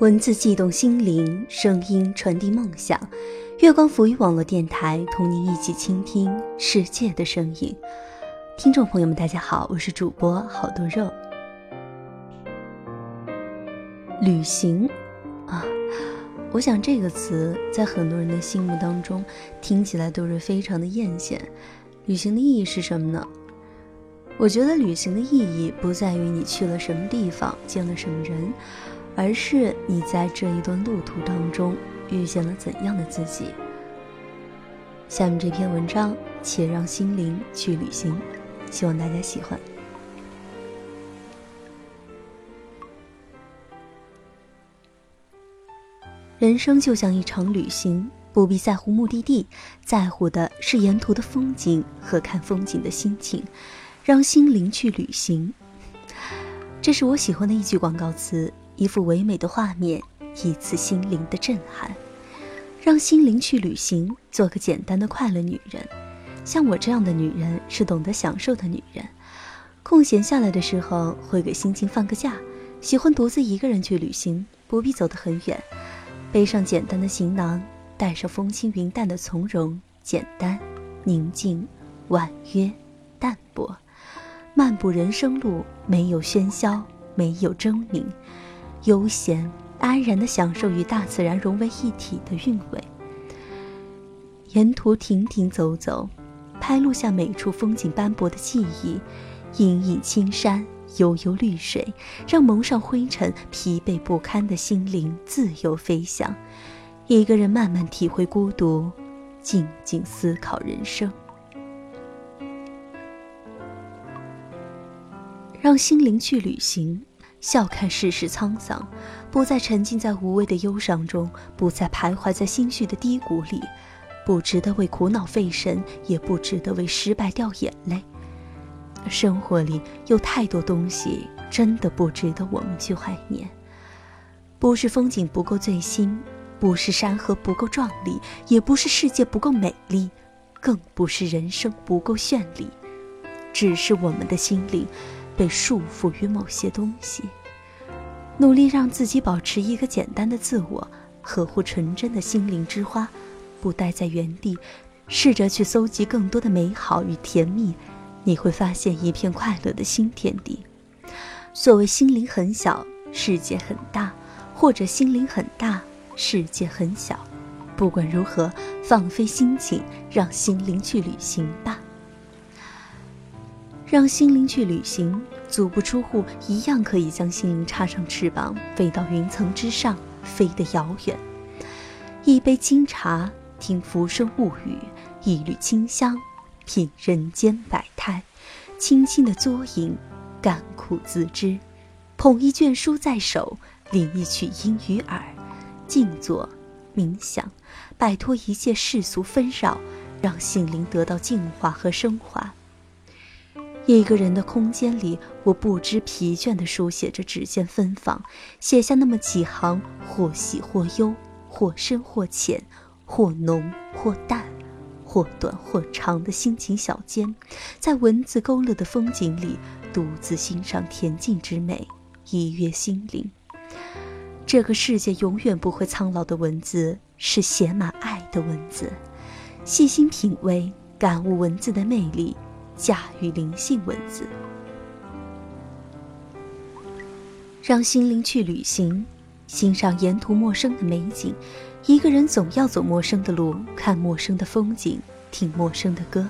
文字悸动心灵，声音传递梦想。月光浮语网络电台同您一起倾听世界的声音。听众朋友们，大家好，我是主播好多肉。旅行啊，我想这个词在很多人的心目当中听起来都是非常的艳羡。旅行的意义是什么呢？我觉得旅行的意义不在于你去了什么地方，见了什么人。而是你在这一段路途当中遇见了怎样的自己？下面这篇文章，且让心灵去旅行，希望大家喜欢。人生就像一场旅行，不必在乎目的地，在乎的是沿途的风景和看风景的心情。让心灵去旅行，这是我喜欢的一句广告词。一幅唯美的画面，一次心灵的震撼，让心灵去旅行，做个简单的快乐女人。像我这样的女人，是懂得享受的女人。空闲下来的时候，会给心情放个假，喜欢独自一个人去旅行，不必走得很远，背上简单的行囊，带上风轻云淡的从容、简单、宁静、婉约、淡泊，漫步人生路，没有喧嚣，没有争鸣。悠闲安然地享受与大自然融为一体的韵味。沿途停停走走，拍录下每处风景斑驳的记忆，隐隐青山，悠悠绿水，让蒙上灰尘、疲惫不堪的心灵自由飞翔。一个人慢慢体会孤独，静静思考人生，让心灵去旅行。笑看世事沧桑，不再沉浸在无谓的忧伤中，不再徘徊在心绪的低谷里，不值得为苦恼费神，也不值得为失败掉眼泪。生活里有太多东西，真的不值得我们去怀念。不是风景不够最新，不是山河不够壮丽，也不是世界不够美丽，更不是人生不够绚丽，只是我们的心灵。被束缚于某些东西，努力让自己保持一个简单的自我，呵护纯真的心灵之花，不待在原地，试着去搜集更多的美好与甜蜜，你会发现一片快乐的新天地。所谓心灵很小，世界很大，或者心灵很大，世界很小。不管如何，放飞心情，让心灵去旅行吧。让心灵去旅行，足不出户，一样可以将心灵插上翅膀，飞到云层之上，飞得遥远。一杯清茶，听浮生物语；一缕清香，品人间百态。轻轻的嘬饮，甘苦自知。捧一卷书在手，领一曲音于耳，静坐冥想，摆脱一切世俗纷扰，让心灵得到净化和升华。一个人的空间里，我不知疲倦地书写着指尖芬芳，写下那么几行，或喜或忧，或深或浅，或浓或淡，或短或长的心情小笺，在文字勾勒的风景里，独自欣赏恬静之美，怡悦心灵。这个世界永远不会苍老的文字，是写满爱的文字。细心品味，感悟文字的魅力。驾驭灵性文字，让心灵去旅行，欣赏沿途陌生的美景。一个人总要走陌生的路，看陌生的风景，听陌生的歌。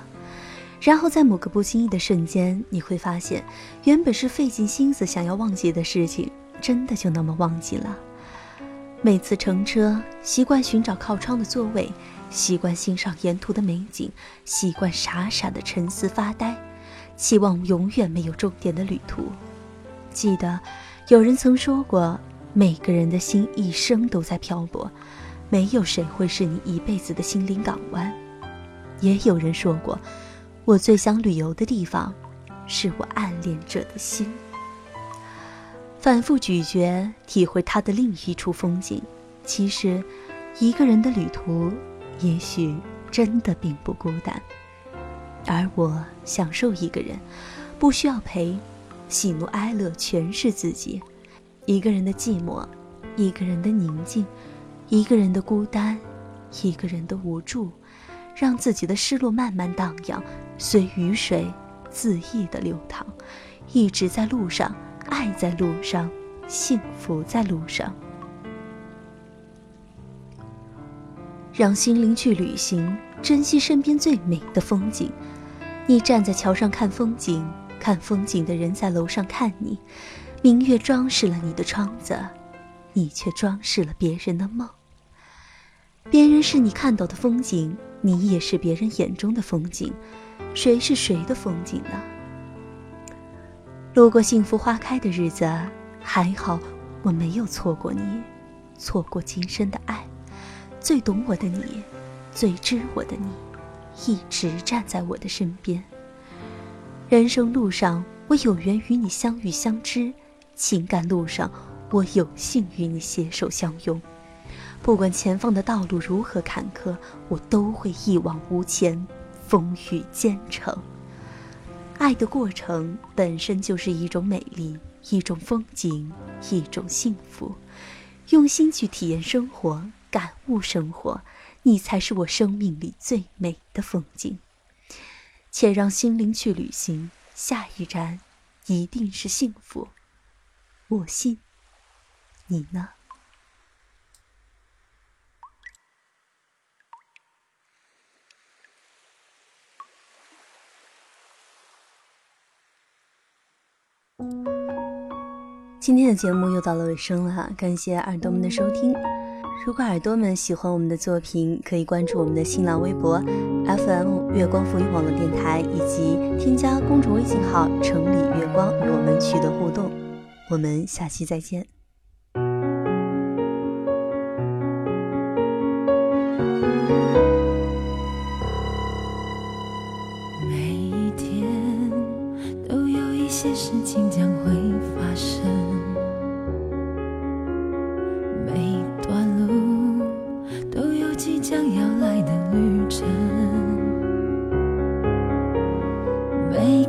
然后在某个不经意的瞬间，你会发现，原本是费尽心思想要忘记的事情，真的就那么忘记了。每次乘车，习惯寻找靠窗的座位。习惯欣赏沿途的美景，习惯傻傻的沉思发呆，期望永远没有终点的旅途。记得有人曾说过，每个人的心一生都在漂泊，没有谁会是你一辈子的心灵港湾。也有人说过，我最想旅游的地方，是我暗恋者的心。反复咀嚼，体会他的另一处风景。其实，一个人的旅途。也许真的并不孤单，而我享受一个人，不需要陪，喜怒哀乐全是自己。一个人的寂寞，一个人的宁静，一个人的孤单，一个人的无助，让自己的失落慢慢荡漾，随雨水恣意的流淌，一直在路上，爱在路上，幸福在路上。让心灵去旅行，珍惜身边最美的风景。你站在桥上看风景，看风景的人在楼上看你。明月装饰了你的窗子，你却装饰了别人的梦。别人是你看到的风景，你也是别人眼中的风景。谁是谁的风景呢？路过幸福花开的日子，还好我没有错过你，错过今生的爱。最懂我的你，最知我的你，一直站在我的身边。人生路上，我有缘与你相遇相知；情感路上，我有幸与你携手相拥。不管前方的道路如何坎坷，我都会一往无前，风雨兼程。爱的过程本身就是一种美丽，一种风景，一种幸福。用心去体验生活。感悟生活，你才是我生命里最美的风景。且让心灵去旅行，下一站一定是幸福。我信，你呢？今天的节目又到了尾声了，感谢耳朵们的收听。如果耳朵们喜欢我们的作品，可以关注我们的新浪微博 FM 月光浮语网络电台，以及添加公众微信号“城里月光”与我们取得互动。我们下期再见。每一天都有一些事情将